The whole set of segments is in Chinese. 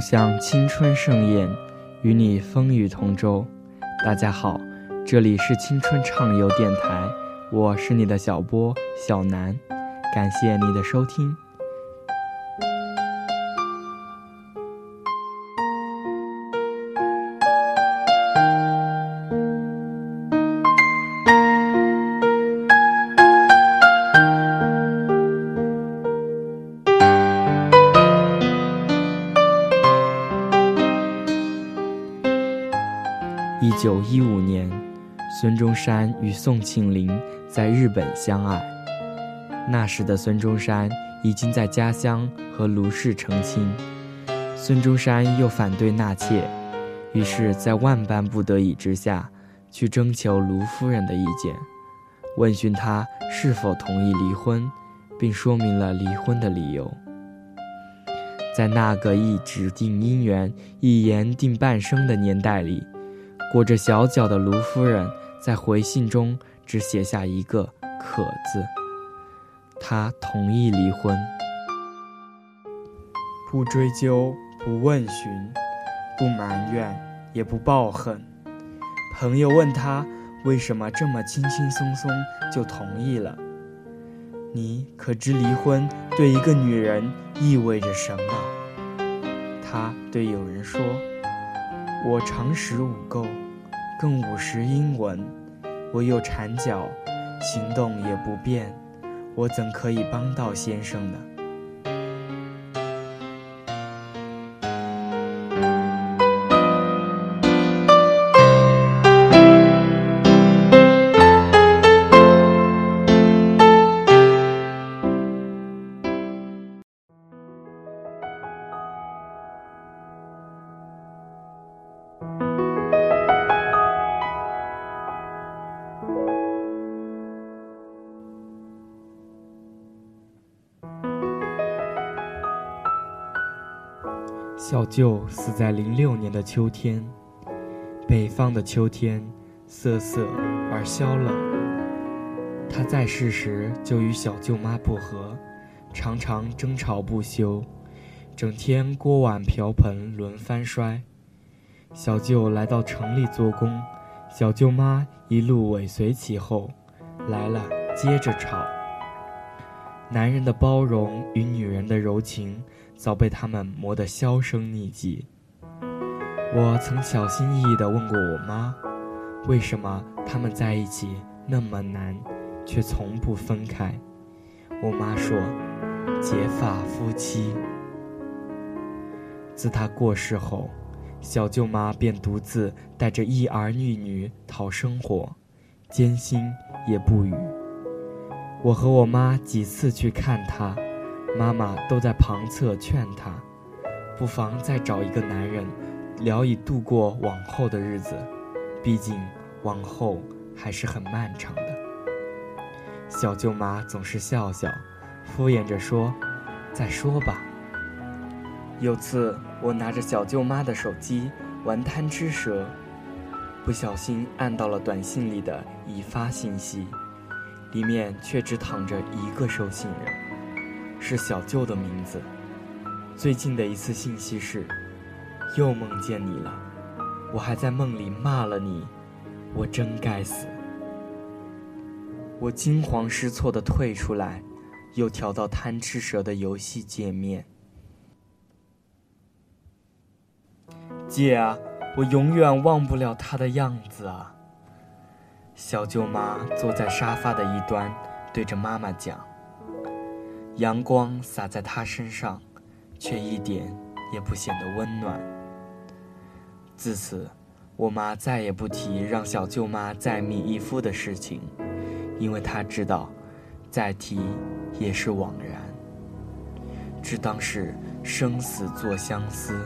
共享青春盛宴，与你风雨同舟。大家好，这里是青春畅游电台，我是你的小波小南，感谢你的收听。九一五年，孙中山与宋庆龄在日本相爱。那时的孙中山已经在家乡和卢氏成亲，孙中山又反对纳妾，于是，在万般不得已之下，去征求卢夫人的意见，问询她是否同意离婚，并说明了离婚的理由。在那个一纸定姻缘、一言定半生的年代里。裹着小脚的卢夫人在回信中只写下一个“可”字，她同意离婚，不追究，不问询，不埋怨，也不抱恨。朋友问他为什么这么轻轻松松就同意了？你可知离婚对一个女人意味着什么？他对友人说。我常识五够，更五十英文，我又缠脚，行动也不便，我怎可以帮到先生呢？小舅死在零六年的秋天，北方的秋天瑟瑟而萧冷。他在世时就与小舅妈不和，常常争吵不休，整天锅碗瓢盆轮番摔。小舅来到城里做工，小舅妈一路尾随其后，来了接着吵。男人的包容与女人的柔情。早被他们磨得销声匿迹。我曾小心翼翼地问过我妈，为什么他们在一起那么难，却从不分开。我妈说：“结发夫妻。”自他过世后，小舅妈便独自带着一儿一女讨生活，艰辛也不语。我和我妈几次去看她。妈妈都在旁侧劝他，不妨再找一个男人，聊以度过往后的日子。毕竟往后还是很漫长的。小舅妈总是笑笑，敷衍着说：“再说吧。”有次我拿着小舅妈的手机玩贪吃蛇，不小心按到了短信里的已发信息，里面却只躺着一个收信人。是小舅的名字。最近的一次信息是：又梦见你了，我还在梦里骂了你，我真该死。我惊慌失措地退出来，又调到贪吃蛇的游戏界面。姐啊，我永远忘不了他的样子啊。小舅妈坐在沙发的一端，对着妈妈讲。阳光洒在她身上，却一点也不显得温暖。自此，我妈再也不提让小舅妈再觅一夫的事情，因为她知道，再提也是枉然，只当是生死作相思。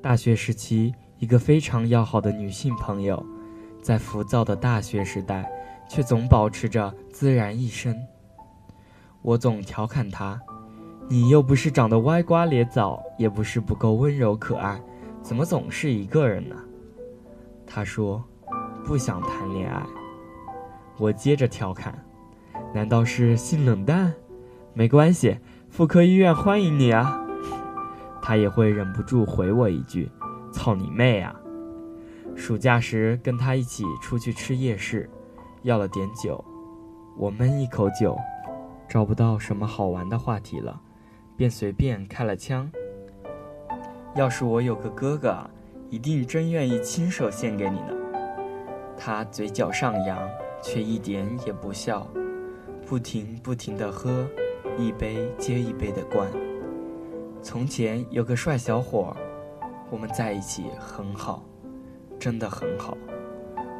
大学时期，一个非常要好的女性朋友，在浮躁的大学时代，却总保持着自然一身。我总调侃她：“你又不是长得歪瓜裂枣，也不是不够温柔可爱，怎么总是一个人呢？”她说：“不想谈恋爱。”我接着调侃：“难道是性冷淡？没关系，妇科医院欢迎你啊。”他也会忍不住回我一句。操你妹啊！暑假时跟他一起出去吃夜市，要了点酒，我闷一口酒，找不到什么好玩的话题了，便随便开了枪。要是我有个哥哥，一定真愿意亲手献给你呢。他嘴角上扬，却一点也不笑，不停不停地喝，一杯接一杯的灌。从前有个帅小伙。我们在一起很好，真的很好。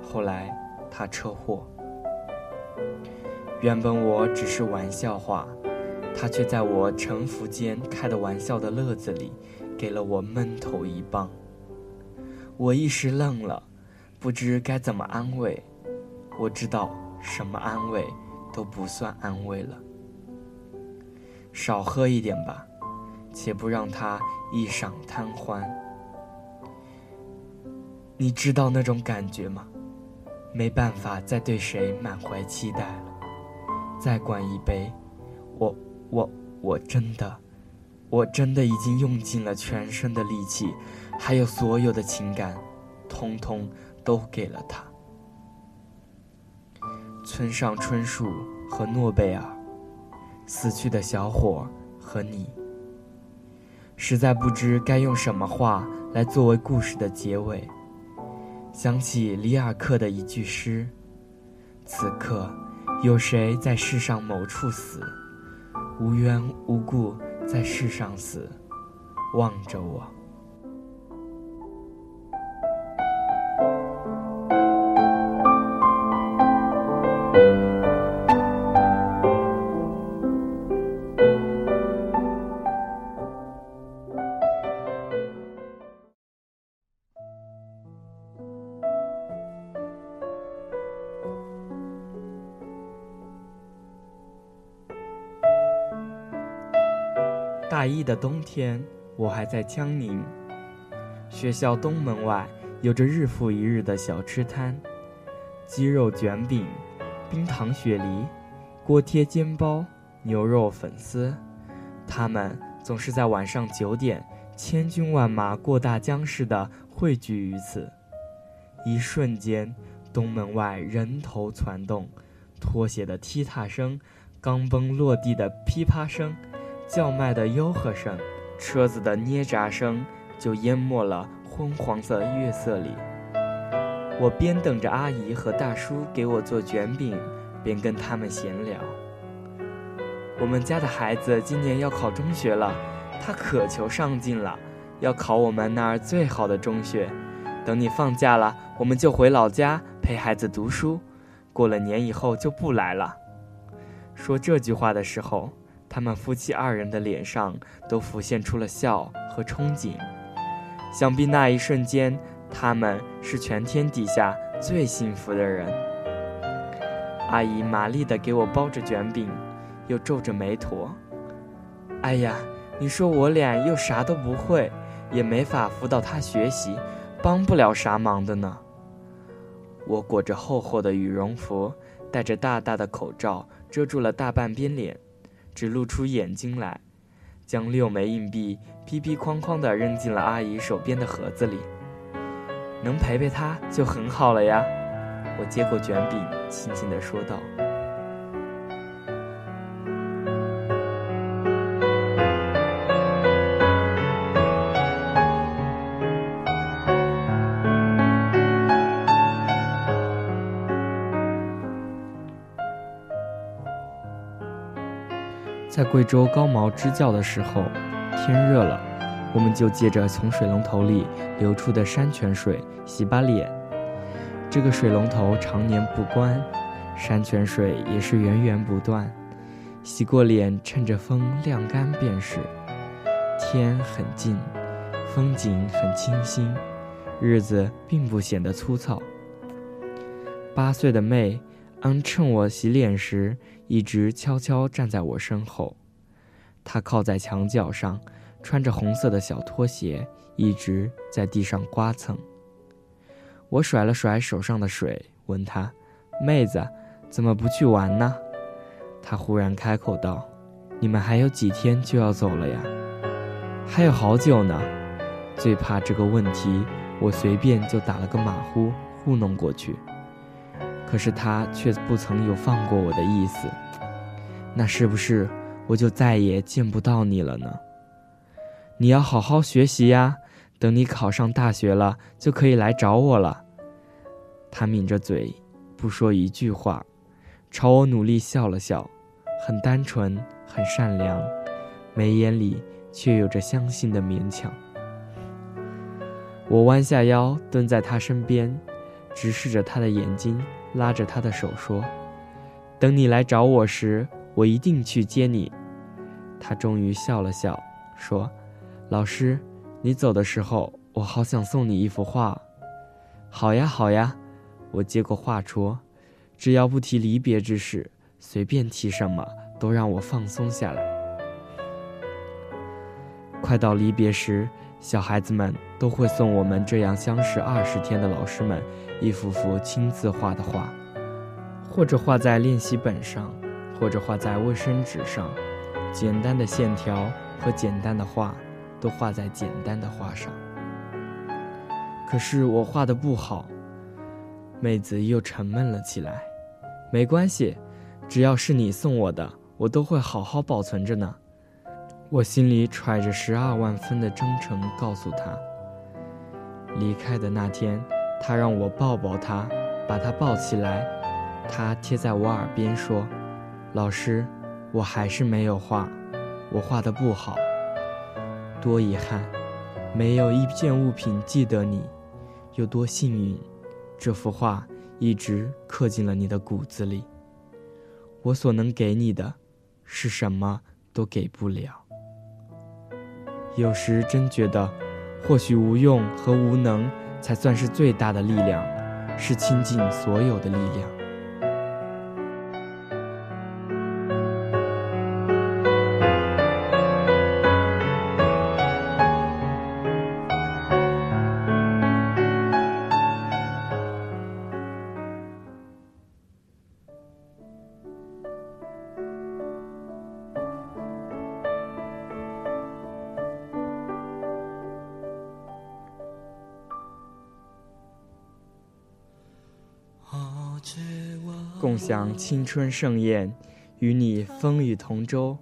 后来他车祸，原本我只是玩笑话，他却在我沉浮间开的玩笑的乐子里，给了我闷头一棒。我一时愣了，不知该怎么安慰。我知道什么安慰都不算安慰了。少喝一点吧，且不让他一晌贪欢。你知道那种感觉吗？没办法再对谁满怀期待了。再灌一杯，我我我真的，我真的已经用尽了全身的力气，还有所有的情感，通通都给了他。村上春树和诺贝尔，死去的小伙和你，实在不知该用什么话来作为故事的结尾。想起里尔克的一句诗：“此刻，有谁在世上某处死？无缘无故在世上死，望着我。”大一的冬天，我还在江宁。学校东门外有着日复一日的小吃摊，鸡肉卷饼、冰糖雪梨、锅贴煎包、牛肉粉丝，他们总是在晚上九点，千军万马过大江似的汇聚于此。一瞬间，东门外人头攒动，拖鞋的踢踏声，钢蹦落地的噼啪声。叫卖的吆喝声，车子的捏闸声，就淹没了昏黄色月色里。我边等着阿姨和大叔给我做卷饼，边跟他们闲聊。我们家的孩子今年要考中学了，他渴求上进了，要考我们那儿最好的中学。等你放假了，我们就回老家陪孩子读书。过了年以后就不来了。说这句话的时候。他们夫妻二人的脸上都浮现出了笑和憧憬，想必那一瞬间，他们是全天底下最幸福的人。阿姨麻利地给我包着卷饼，又皱着眉头：“哎呀，你说我俩又啥都不会，也没法辅导他学习，帮不了啥忙的呢。”我裹着厚厚的羽绒服，戴着大大的口罩，遮住了大半边脸。只露出眼睛来，将六枚硬币批批哐哐地扔进了阿姨手边的盒子里。能陪陪她就很好了呀，我接过卷饼，轻轻地说道。在贵州高毛支教的时候，天热了，我们就借着从水龙头里流出的山泉水洗把脸。这个水龙头常年不关，山泉水也是源源不断。洗过脸，趁着风晾干便是。天很静，风景很清新，日子并不显得粗糙。八岁的妹，安趁我洗脸时，一直悄悄站在我身后。她靠在墙角上，穿着红色的小拖鞋，一直在地上刮蹭。我甩了甩手上的水，问她：“妹子，怎么不去玩呢？”她忽然开口道：“你们还有几天就要走了呀？”“还有好久呢。”最怕这个问题，我随便就打了个马虎，糊弄过去。可是他却不曾有放过我的意思。那是不是我就再也见不到你了呢？你要好好学习呀。等你考上大学了，就可以来找我了。他抿着嘴，不说一句话，朝我努力笑了笑，很单纯，很善良，眉眼里却有着相信的勉强。我弯下腰，蹲在他身边，直视着他的眼睛，拉着他的手说：“等你来找我时，我一定去接你。”他终于笑了笑，说：“老师。”你走的时候，我好想送你一幅画。好呀，好呀，我接过画戳，只要不提离别之事，随便提什么都让我放松下来。快到离别时，小孩子们都会送我们这样相识二十天的老师们一幅幅亲自画的画，或者画在练习本上，或者画在卫生纸上，简单的线条和简单的画。都画在简单的画上，可是我画的不好。妹子又沉闷了起来。没关系，只要是你送我的，我都会好好保存着呢。我心里揣着十二万分的真诚，告诉她。离开的那天，他让我抱抱他，把他抱起来，他贴在我耳边说：“老师，我还是没有画，我画的不好。”多遗憾，没有一件物品记得你；有多幸运，这幅画一直刻进了你的骨子里。我所能给你的，是什么都给不了。有时真觉得，或许无用和无能，才算是最大的力量，是倾尽所有的力量。共享青春盛宴，与你风雨同舟。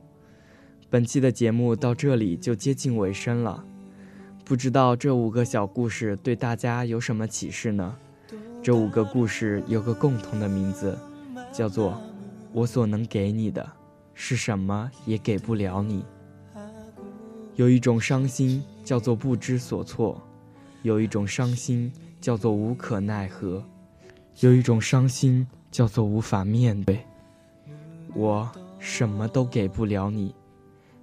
本期的节目到这里就接近尾声了，不知道这五个小故事对大家有什么启示呢？这五个故事有个共同的名字，叫做“我所能给你的，是什么也给不了你”。有一种伤心叫做不知所措，有一种伤心叫做无可奈何，有一种伤心。叫做无法面对，我什么都给不了你，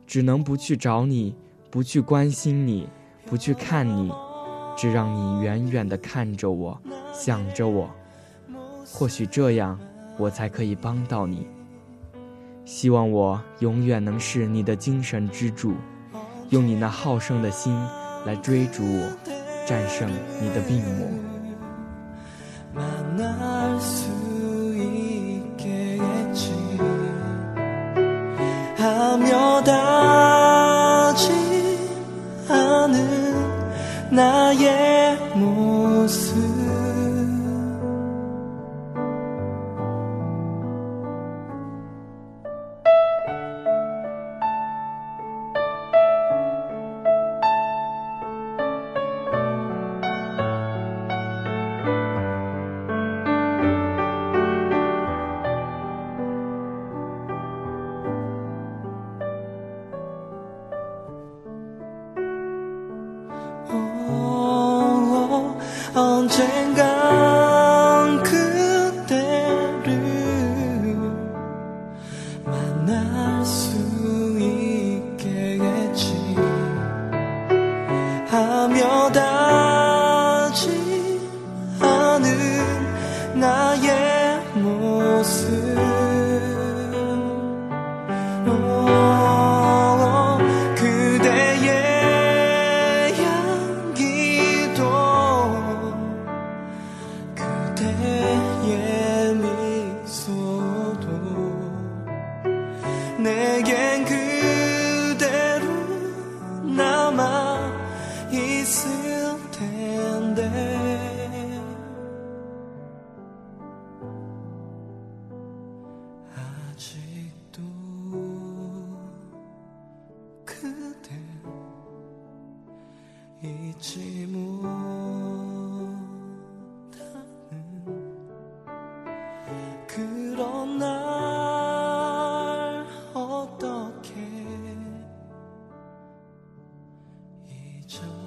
只能不去找你，不去关心你，不去看你，只让你远远地看着我，想着我。或许这样，我才可以帮到你。希望我永远能是你的精神支柱，用你那好胜的心来追逐我，战胜你的病魔。 다지 않은 나의 成。